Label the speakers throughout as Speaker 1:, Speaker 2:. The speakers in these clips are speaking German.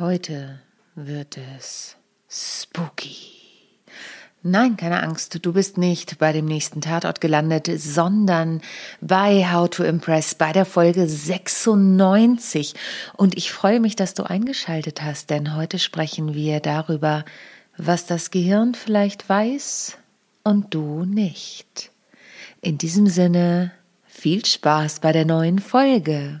Speaker 1: Heute wird es spooky. Nein, keine Angst, du bist nicht bei dem nächsten Tatort gelandet, sondern bei How to Impress, bei der Folge 96. Und ich freue mich, dass du eingeschaltet hast, denn heute sprechen wir darüber, was das Gehirn vielleicht weiß und du nicht. In diesem Sinne, viel Spaß bei der neuen Folge.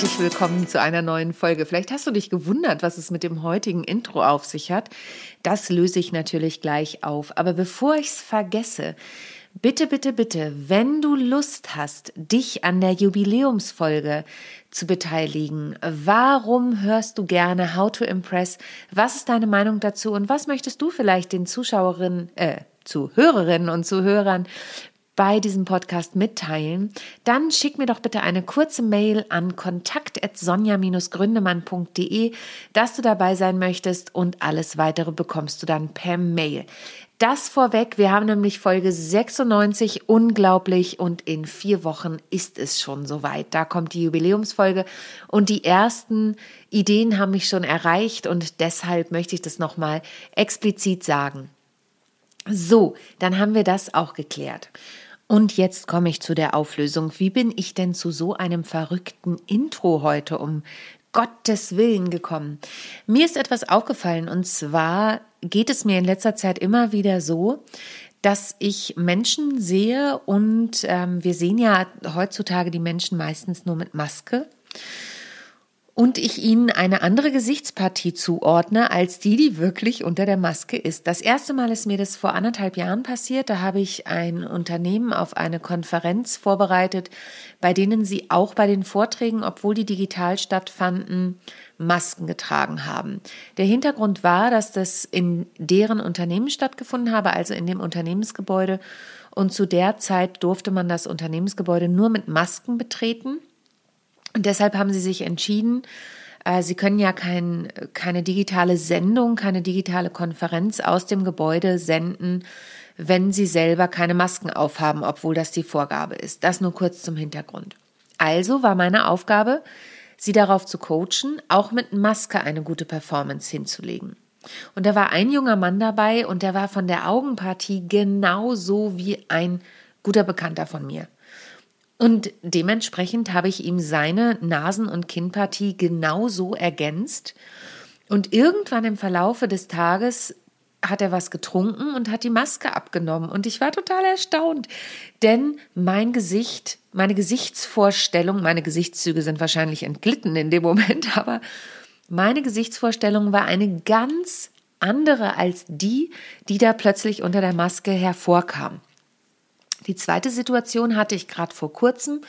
Speaker 1: herzlich willkommen zu einer neuen Folge. Vielleicht hast du dich gewundert, was es mit dem heutigen Intro auf sich hat. Das löse ich natürlich gleich auf. Aber bevor ich es vergesse, bitte, bitte, bitte, wenn du Lust hast, dich an der Jubiläumsfolge zu beteiligen, warum hörst du gerne How to Impress? Was ist deine Meinung dazu und was möchtest du vielleicht den Zuschauerinnen, äh, Zuhörerinnen und Zuhörern bei diesem Podcast mitteilen, dann schick mir doch bitte eine kurze Mail an kontakt.sonja-gründemann.de, dass du dabei sein möchtest und alles weitere bekommst du dann per Mail. Das vorweg, wir haben nämlich Folge 96, unglaublich, und in vier Wochen ist es schon soweit. Da kommt die Jubiläumsfolge und die ersten Ideen haben mich schon erreicht und deshalb möchte ich das nochmal explizit sagen. So, dann haben wir das auch geklärt. Und jetzt komme ich zu der Auflösung. Wie bin ich denn zu so einem verrückten Intro heute um Gottes Willen gekommen? Mir ist etwas aufgefallen und zwar geht es mir in letzter Zeit immer wieder so, dass ich Menschen sehe und ähm, wir sehen ja heutzutage die Menschen meistens nur mit Maske und ich ihnen eine andere Gesichtspartie zuordne als die, die wirklich unter der Maske ist. Das erste Mal ist mir das vor anderthalb Jahren passiert. Da habe ich ein Unternehmen auf eine Konferenz vorbereitet, bei denen sie auch bei den Vorträgen, obwohl die digital stattfanden, Masken getragen haben. Der Hintergrund war, dass das in deren Unternehmen stattgefunden habe, also in dem Unternehmensgebäude. Und zu der Zeit durfte man das Unternehmensgebäude nur mit Masken betreten. Und deshalb haben sie sich entschieden, äh, Sie können ja kein, keine digitale Sendung, keine digitale Konferenz aus dem Gebäude senden, wenn Sie selber keine Masken aufhaben, obwohl das die Vorgabe ist. Das nur kurz zum Hintergrund. Also war meine Aufgabe, Sie darauf zu coachen, auch mit Maske eine gute Performance hinzulegen. Und da war ein junger Mann dabei und der war von der Augenpartie genauso wie ein guter Bekannter von mir. Und dementsprechend habe ich ihm seine Nasen- und Kinnpartie genauso ergänzt. Und irgendwann im Verlaufe des Tages hat er was getrunken und hat die Maske abgenommen. Und ich war total erstaunt, denn mein Gesicht, meine Gesichtsvorstellung, meine Gesichtszüge sind wahrscheinlich entglitten in dem Moment, aber meine Gesichtsvorstellung war eine ganz andere als die, die da plötzlich unter der Maske hervorkam. Die zweite Situation hatte ich gerade vor kurzem.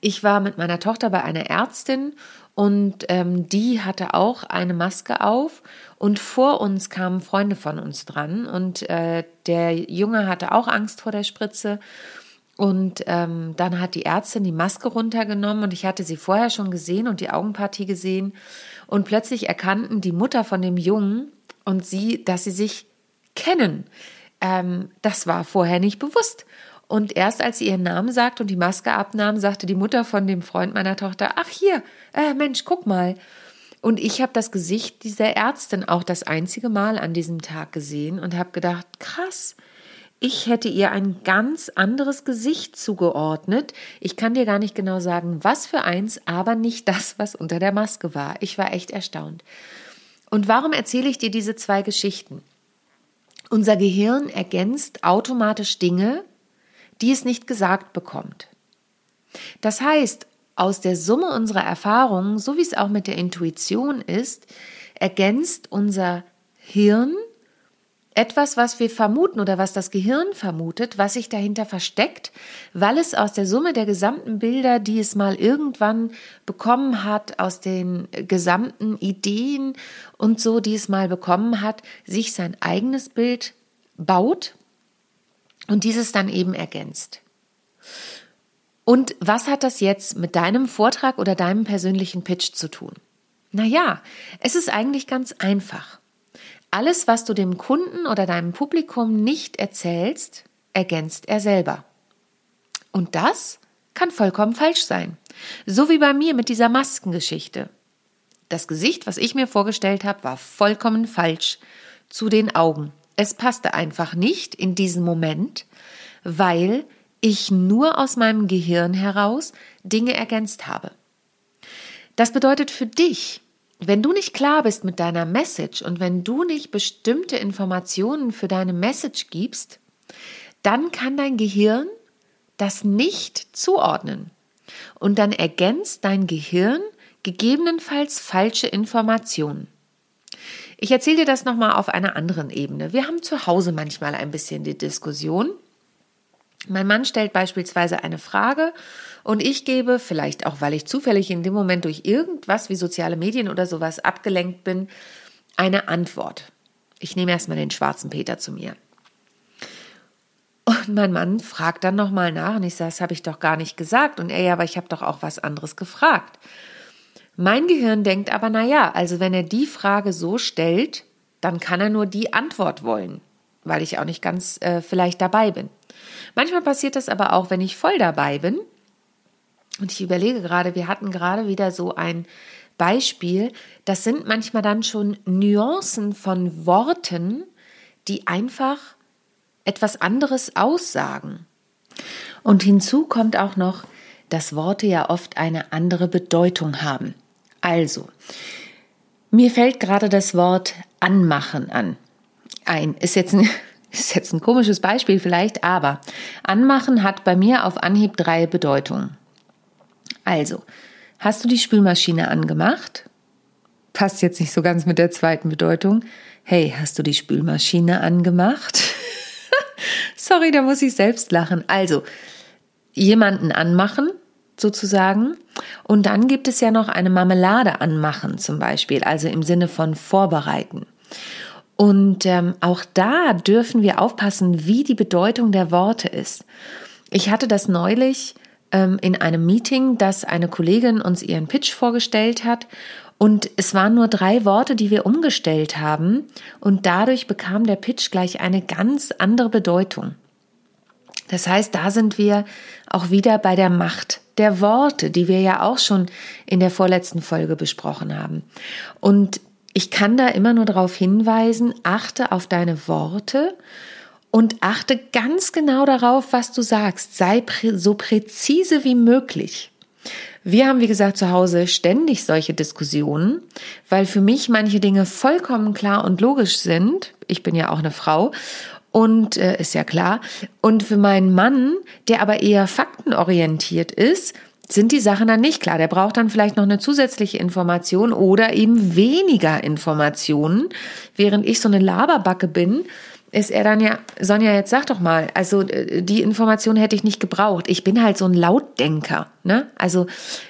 Speaker 1: Ich war mit meiner Tochter bei einer Ärztin und ähm, die hatte auch eine Maske auf und vor uns kamen Freunde von uns dran und äh, der Junge hatte auch Angst vor der Spritze und ähm, dann hat die Ärztin die Maske runtergenommen und ich hatte sie vorher schon gesehen und die Augenpartie gesehen und plötzlich erkannten die Mutter von dem Jungen und sie, dass sie sich kennen. Ähm, das war vorher nicht bewusst. Und erst als sie ihren Namen sagte und die Maske abnahm, sagte die Mutter von dem Freund meiner Tochter, ach hier, äh, Mensch, guck mal. Und ich habe das Gesicht dieser Ärztin auch das einzige Mal an diesem Tag gesehen und habe gedacht, krass, ich hätte ihr ein ganz anderes Gesicht zugeordnet. Ich kann dir gar nicht genau sagen, was für eins, aber nicht das, was unter der Maske war. Ich war echt erstaunt. Und warum erzähle ich dir diese zwei Geschichten? Unser Gehirn ergänzt automatisch Dinge, die es nicht gesagt bekommt. Das heißt, aus der Summe unserer Erfahrungen, so wie es auch mit der Intuition ist, ergänzt unser Hirn etwas, was wir vermuten oder was das Gehirn vermutet, was sich dahinter versteckt, weil es aus der Summe der gesamten Bilder, die es mal irgendwann bekommen hat, aus den gesamten Ideen und so, die es mal bekommen hat, sich sein eigenes Bild baut und dieses dann eben ergänzt. Und was hat das jetzt mit deinem Vortrag oder deinem persönlichen Pitch zu tun? Naja, es ist eigentlich ganz einfach. Alles, was du dem Kunden oder deinem Publikum nicht erzählst, ergänzt er selber. Und das kann vollkommen falsch sein. So wie bei mir mit dieser Maskengeschichte. Das Gesicht, was ich mir vorgestellt habe, war vollkommen falsch zu den Augen. Es passte einfach nicht in diesen Moment, weil ich nur aus meinem Gehirn heraus Dinge ergänzt habe. Das bedeutet für dich, wenn du nicht klar bist mit deiner Message und wenn du nicht bestimmte Informationen für deine Message gibst, dann kann dein Gehirn das nicht zuordnen. Und dann ergänzt dein Gehirn gegebenenfalls falsche Informationen. Ich erzähle dir das nochmal auf einer anderen Ebene. Wir haben zu Hause manchmal ein bisschen die Diskussion. Mein Mann stellt beispielsweise eine Frage und ich gebe, vielleicht auch weil ich zufällig in dem Moment durch irgendwas wie soziale Medien oder sowas abgelenkt bin, eine Antwort. Ich nehme erstmal den schwarzen Peter zu mir. Und mein Mann fragt dann nochmal nach und ich sage, das habe ich doch gar nicht gesagt. Und er, ja, aber ich habe doch auch was anderes gefragt. Mein Gehirn denkt aber, na ja, also wenn er die Frage so stellt, dann kann er nur die Antwort wollen, weil ich auch nicht ganz äh, vielleicht dabei bin. Manchmal passiert das aber auch, wenn ich voll dabei bin und ich überlege gerade, wir hatten gerade wieder so ein Beispiel, das sind manchmal dann schon Nuancen von Worten, die einfach etwas anderes aussagen. Und hinzu kommt auch noch, dass Worte ja oft eine andere Bedeutung haben. Also, mir fällt gerade das Wort anmachen an. Ein ist jetzt ein, ist jetzt ein komisches Beispiel vielleicht, aber anmachen hat bei mir auf Anhieb drei Bedeutungen. Also, hast du die Spülmaschine angemacht? Passt jetzt nicht so ganz mit der zweiten Bedeutung. Hey, hast du die Spülmaschine angemacht? Sorry, da muss ich selbst lachen. Also, jemanden anmachen, sozusagen. Und dann gibt es ja noch eine Marmelade anmachen, zum Beispiel, also im Sinne von vorbereiten. Und ähm, auch da dürfen wir aufpassen, wie die Bedeutung der Worte ist. Ich hatte das neulich ähm, in einem Meeting, dass eine Kollegin uns ihren Pitch vorgestellt hat und es waren nur drei Worte, die wir umgestellt haben und dadurch bekam der Pitch gleich eine ganz andere Bedeutung. Das heißt, da sind wir auch wieder bei der Macht der Worte, die wir ja auch schon in der vorletzten Folge besprochen haben. Und ich kann da immer nur darauf hinweisen, achte auf deine Worte und achte ganz genau darauf, was du sagst. Sei prä so präzise wie möglich. Wir haben, wie gesagt, zu Hause ständig solche Diskussionen, weil für mich manche Dinge vollkommen klar und logisch sind. Ich bin ja auch eine Frau und äh, ist ja klar. Und für meinen Mann, der aber eher faktenorientiert ist, sind die Sachen dann nicht klar. Der braucht dann vielleicht noch eine zusätzliche Information oder eben weniger Informationen, während ich so eine Laberbacke bin ist er dann ja, Sonja, jetzt sag doch mal, also äh, die Information hätte ich nicht gebraucht. Ich bin halt so ein Lautdenker. Ne? Also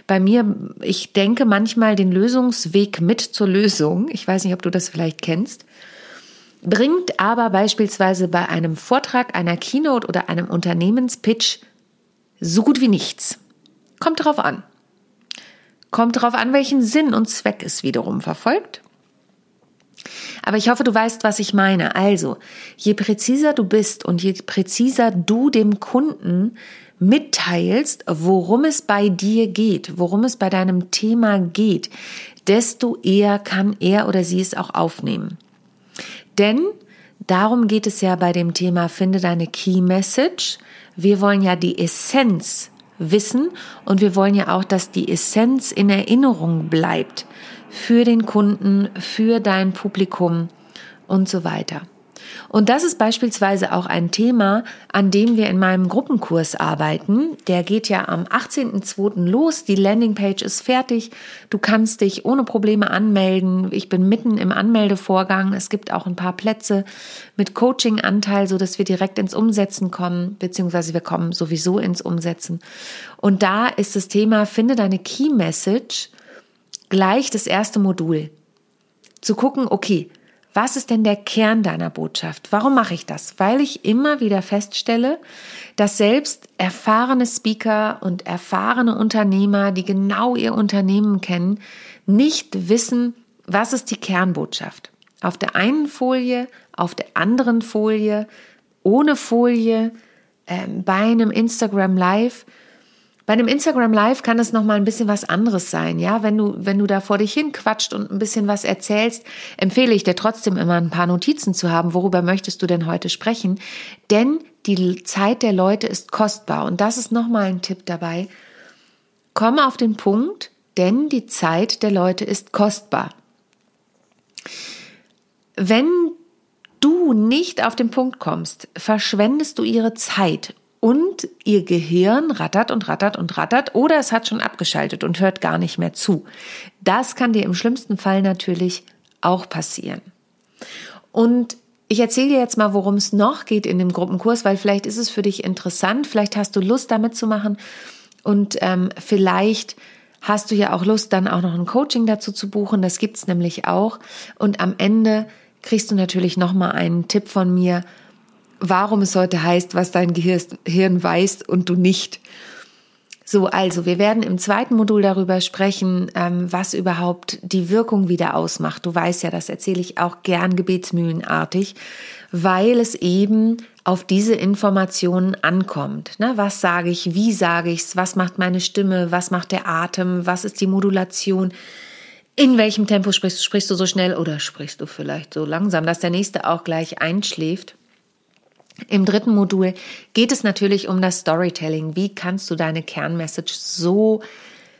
Speaker 1: bei mir, ich denke manchmal den Lösungsweg mit zur Lösung. Ich weiß nicht, ob du das vielleicht kennst. Bringt aber beispielsweise bei einem Vortrag, einer Keynote oder einem Unternehmenspitch so gut wie nichts. Kommt drauf an. Kommt drauf an, welchen Sinn und Zweck es wiederum verfolgt. Aber ich hoffe, du weißt, was ich meine. Also, je präziser du bist und je präziser du dem Kunden mitteilst, worum es bei dir geht, worum es bei deinem Thema geht, desto eher kann er oder sie es auch aufnehmen. Denn darum geht es ja bei dem Thema Finde deine Key Message. Wir wollen ja die Essenz wissen und wir wollen ja auch, dass die Essenz in Erinnerung bleibt für den Kunden, für dein Publikum und so weiter. Und das ist beispielsweise auch ein Thema, an dem wir in meinem Gruppenkurs arbeiten. Der geht ja am 18.02. los. Die Landingpage ist fertig. Du kannst dich ohne Probleme anmelden. Ich bin mitten im Anmeldevorgang. Es gibt auch ein paar Plätze mit Coaching-Anteil, so dass wir direkt ins Umsetzen kommen, beziehungsweise wir kommen sowieso ins Umsetzen. Und da ist das Thema, finde deine Key Message gleich das erste Modul. Zu gucken, okay, was ist denn der Kern deiner Botschaft? Warum mache ich das? Weil ich immer wieder feststelle, dass selbst erfahrene Speaker und erfahrene Unternehmer, die genau ihr Unternehmen kennen, nicht wissen, was ist die Kernbotschaft. Auf der einen Folie, auf der anderen Folie, ohne Folie, äh, bei einem Instagram Live bei einem Instagram Live kann es noch mal ein bisschen was anderes sein, ja. Wenn du, wenn du da vor dich hin quatscht und ein bisschen was erzählst, empfehle ich dir trotzdem immer ein paar Notizen zu haben. Worüber möchtest du denn heute sprechen? Denn die Zeit der Leute ist kostbar. Und das ist noch mal ein Tipp dabei. Komm auf den Punkt, denn die Zeit der Leute ist kostbar. Wenn du nicht auf den Punkt kommst, verschwendest du ihre Zeit und ihr Gehirn rattert und rattert und rattert oder es hat schon abgeschaltet und hört gar nicht mehr zu. Das kann dir im schlimmsten Fall natürlich auch passieren. Und ich erzähle dir jetzt mal, worum es noch geht in dem Gruppenkurs, weil vielleicht ist es für dich interessant, vielleicht hast du Lust damit zu machen und ähm, vielleicht hast du ja auch Lust, dann auch noch ein Coaching dazu zu buchen. Das gibt's nämlich auch. Und am Ende kriegst du natürlich noch mal einen Tipp von mir, warum es heute heißt, was dein Gehirn weiß und du nicht. So, also wir werden im zweiten Modul darüber sprechen, ähm, was überhaupt die Wirkung wieder ausmacht. Du weißt ja, das erzähle ich auch gern gebetsmühlenartig, weil es eben auf diese Informationen ankommt. Ne? Was sage ich, wie sage ich es, was macht meine Stimme, was macht der Atem, was ist die Modulation, in welchem Tempo sprichst du, sprichst du so schnell oder sprichst du vielleicht so langsam, dass der nächste auch gleich einschläft. Im dritten Modul geht es natürlich um das Storytelling. Wie kannst du deine Kernmessage so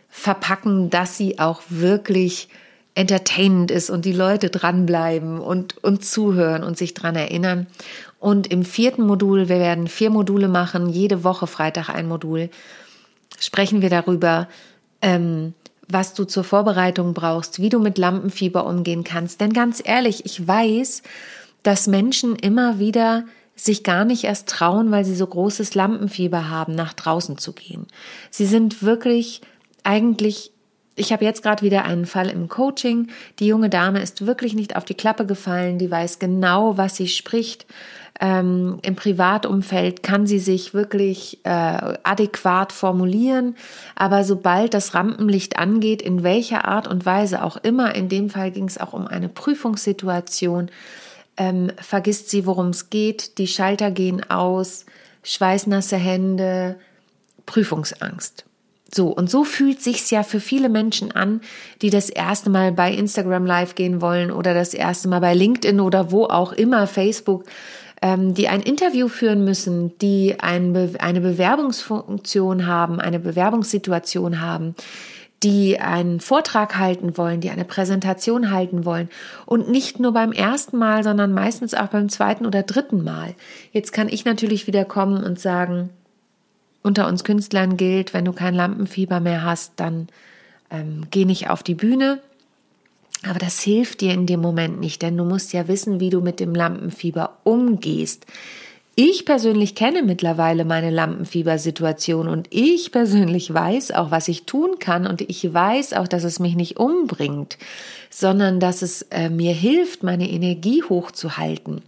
Speaker 1: verpacken, dass sie auch wirklich entertainend ist und die Leute dranbleiben und, und zuhören und sich dran erinnern. Und im vierten Modul, wir werden vier Module machen, jede Woche Freitag ein Modul, sprechen wir darüber, ähm, was du zur Vorbereitung brauchst, wie du mit Lampenfieber umgehen kannst. Denn ganz ehrlich, ich weiß, dass Menschen immer wieder sich gar nicht erst trauen, weil sie so großes Lampenfieber haben, nach draußen zu gehen. Sie sind wirklich eigentlich ich habe jetzt gerade wieder einen Fall im Coaching. Die junge Dame ist wirklich nicht auf die Klappe gefallen. Die weiß genau, was sie spricht. Ähm, Im Privatumfeld kann sie sich wirklich äh, adäquat formulieren. Aber sobald das Rampenlicht angeht, in welcher Art und Weise auch immer, in dem Fall ging es auch um eine Prüfungssituation, ähm, vergisst sie, worum es geht, die Schalter gehen aus, schweißnasse Hände, Prüfungsangst. So, und so fühlt sich's ja für viele Menschen an, die das erste Mal bei Instagram live gehen wollen oder das erste Mal bei LinkedIn oder wo auch immer, Facebook, ähm, die ein Interview führen müssen, die ein Be eine Bewerbungsfunktion haben, eine Bewerbungssituation haben, die einen Vortrag halten wollen, die eine Präsentation halten wollen. Und nicht nur beim ersten Mal, sondern meistens auch beim zweiten oder dritten Mal. Jetzt kann ich natürlich wieder kommen und sagen, unter uns Künstlern gilt, wenn du kein Lampenfieber mehr hast, dann ähm, geh nicht auf die Bühne. Aber das hilft dir in dem Moment nicht, denn du musst ja wissen, wie du mit dem Lampenfieber umgehst. Ich persönlich kenne mittlerweile meine Lampenfiebersituation und ich persönlich weiß auch, was ich tun kann und ich weiß auch, dass es mich nicht umbringt, sondern dass es äh, mir hilft, meine Energie hochzuhalten.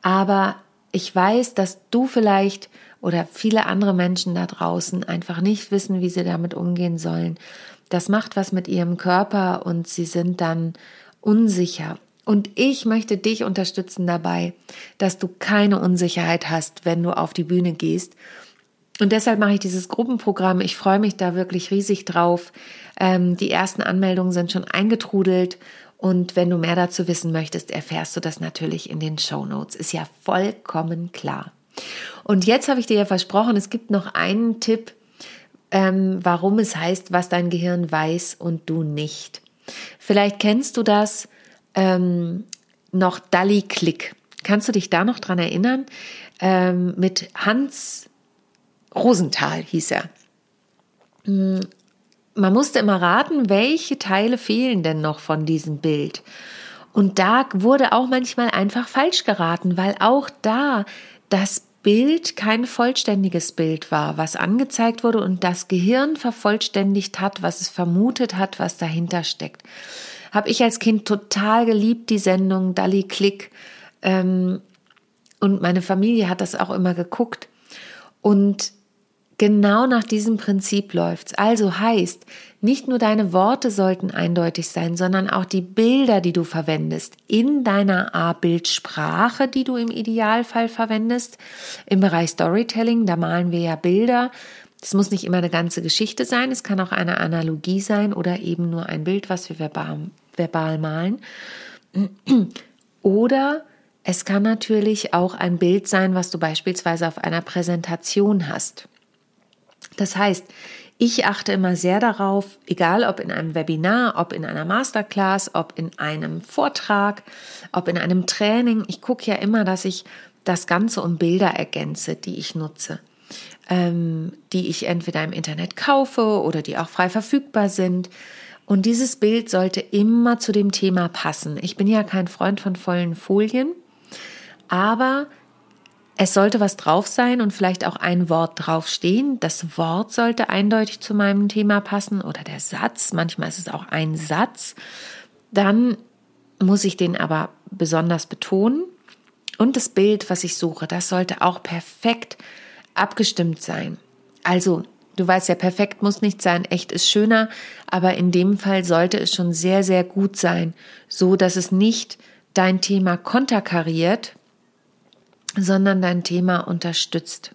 Speaker 1: Aber ich weiß, dass du vielleicht oder viele andere Menschen da draußen einfach nicht wissen, wie sie damit umgehen sollen. Das macht was mit ihrem Körper und sie sind dann unsicher. Und ich möchte dich unterstützen dabei, dass du keine Unsicherheit hast, wenn du auf die Bühne gehst. Und deshalb mache ich dieses Gruppenprogramm. Ich freue mich da wirklich riesig drauf. Ähm, die ersten Anmeldungen sind schon eingetrudelt. Und wenn du mehr dazu wissen möchtest, erfährst du das natürlich in den Show Notes. Ist ja vollkommen klar. Und jetzt habe ich dir ja versprochen, es gibt noch einen Tipp, ähm, warum es heißt, was dein Gehirn weiß und du nicht. Vielleicht kennst du das ähm, noch Dalli Click. Kannst du dich da noch dran erinnern? Ähm, mit Hans Rosenthal hieß er. Hm, man musste immer raten, welche Teile fehlen denn noch von diesem Bild. Und da wurde auch manchmal einfach falsch geraten, weil auch da das Bild kein vollständiges Bild war, was angezeigt wurde und das Gehirn vervollständigt hat, was es vermutet hat, was dahinter steckt. Habe ich als Kind total geliebt, die Sendung Dalli Klick. Ähm, und meine Familie hat das auch immer geguckt. Und Genau nach diesem Prinzip läuft's. Also heißt, nicht nur deine Worte sollten eindeutig sein, sondern auch die Bilder, die du verwendest in deiner A-Bildsprache, die du im Idealfall verwendest. Im Bereich Storytelling, da malen wir ja Bilder. Es muss nicht immer eine ganze Geschichte sein, es kann auch eine Analogie sein oder eben nur ein Bild, was wir verbal, verbal malen. Oder es kann natürlich auch ein Bild sein, was du beispielsweise auf einer Präsentation hast. Das heißt, ich achte immer sehr darauf, egal ob in einem Webinar, ob in einer Masterclass, ob in einem Vortrag, ob in einem Training, ich gucke ja immer, dass ich das Ganze um Bilder ergänze, die ich nutze, ähm, die ich entweder im Internet kaufe oder die auch frei verfügbar sind. Und dieses Bild sollte immer zu dem Thema passen. Ich bin ja kein Freund von vollen Folien, aber es sollte was drauf sein und vielleicht auch ein Wort draufstehen. Das Wort sollte eindeutig zu meinem Thema passen oder der Satz. Manchmal ist es auch ein Satz. Dann muss ich den aber besonders betonen. Und das Bild, was ich suche, das sollte auch perfekt abgestimmt sein. Also, du weißt ja, perfekt muss nicht sein, echt ist schöner, aber in dem Fall sollte es schon sehr, sehr gut sein, so dass es nicht dein Thema konterkariert, sondern dein Thema unterstützt.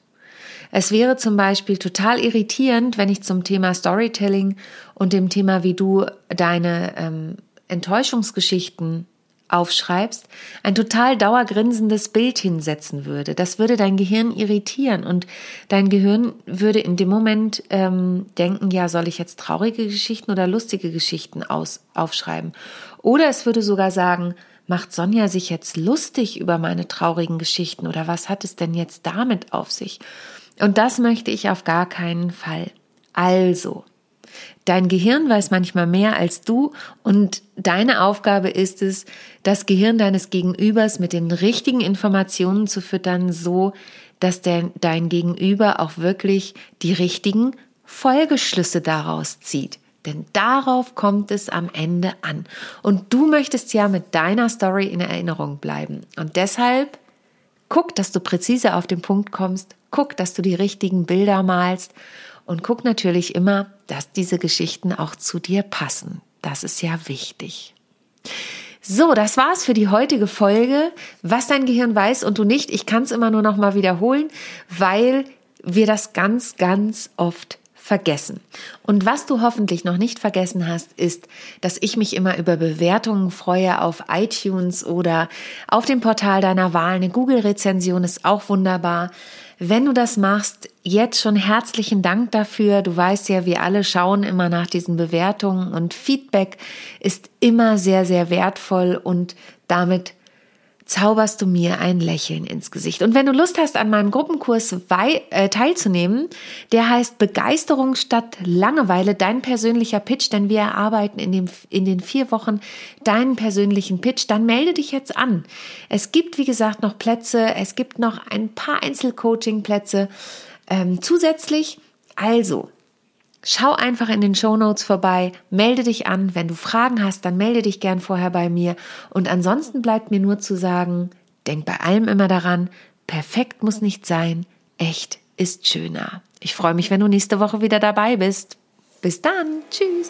Speaker 1: Es wäre zum Beispiel total irritierend, wenn ich zum Thema Storytelling und dem Thema, wie du deine ähm, Enttäuschungsgeschichten aufschreibst, ein total dauergrinsendes Bild hinsetzen würde. Das würde dein Gehirn irritieren und dein Gehirn würde in dem Moment ähm, denken, ja, soll ich jetzt traurige Geschichten oder lustige Geschichten aus, aufschreiben? Oder es würde sogar sagen, Macht Sonja sich jetzt lustig über meine traurigen Geschichten oder was hat es denn jetzt damit auf sich? Und das möchte ich auf gar keinen Fall. Also, Dein Gehirn weiß manchmal mehr als du und deine Aufgabe ist es, das Gehirn deines Gegenübers mit den richtigen Informationen zu füttern, so dass der, dein Gegenüber auch wirklich die richtigen Folgeschlüsse daraus zieht. Denn darauf kommt es am Ende an. Und du möchtest ja mit deiner Story in Erinnerung bleiben. Und deshalb guck, dass du präzise auf den Punkt kommst. Guck, dass du die richtigen Bilder malst. Und guck natürlich immer, dass diese Geschichten auch zu dir passen. Das ist ja wichtig. So, das war's für die heutige Folge. Was dein Gehirn weiß und du nicht, ich kann es immer nur noch mal wiederholen, weil wir das ganz, ganz oft vergessen. Und was du hoffentlich noch nicht vergessen hast, ist, dass ich mich immer über Bewertungen freue auf iTunes oder auf dem Portal deiner Wahl. Eine Google-Rezension ist auch wunderbar. Wenn du das machst, jetzt schon herzlichen Dank dafür. Du weißt ja, wir alle schauen immer nach diesen Bewertungen und Feedback ist immer sehr, sehr wertvoll und damit zauberst du mir ein Lächeln ins Gesicht. Und wenn du Lust hast, an meinem Gruppenkurs äh, teilzunehmen, der heißt Begeisterung statt Langeweile, dein persönlicher Pitch, denn wir erarbeiten in, dem, in den vier Wochen deinen persönlichen Pitch, dann melde dich jetzt an. Es gibt, wie gesagt, noch Plätze, es gibt noch ein paar Einzelcoaching-Plätze ähm, zusätzlich. Also, Schau einfach in den Show Notes vorbei, melde dich an. Wenn du Fragen hast, dann melde dich gern vorher bei mir. Und ansonsten bleibt mir nur zu sagen, denk bei allem immer daran, perfekt muss nicht sein, echt ist schöner. Ich freue mich, wenn du nächste Woche wieder dabei bist. Bis dann. Tschüss.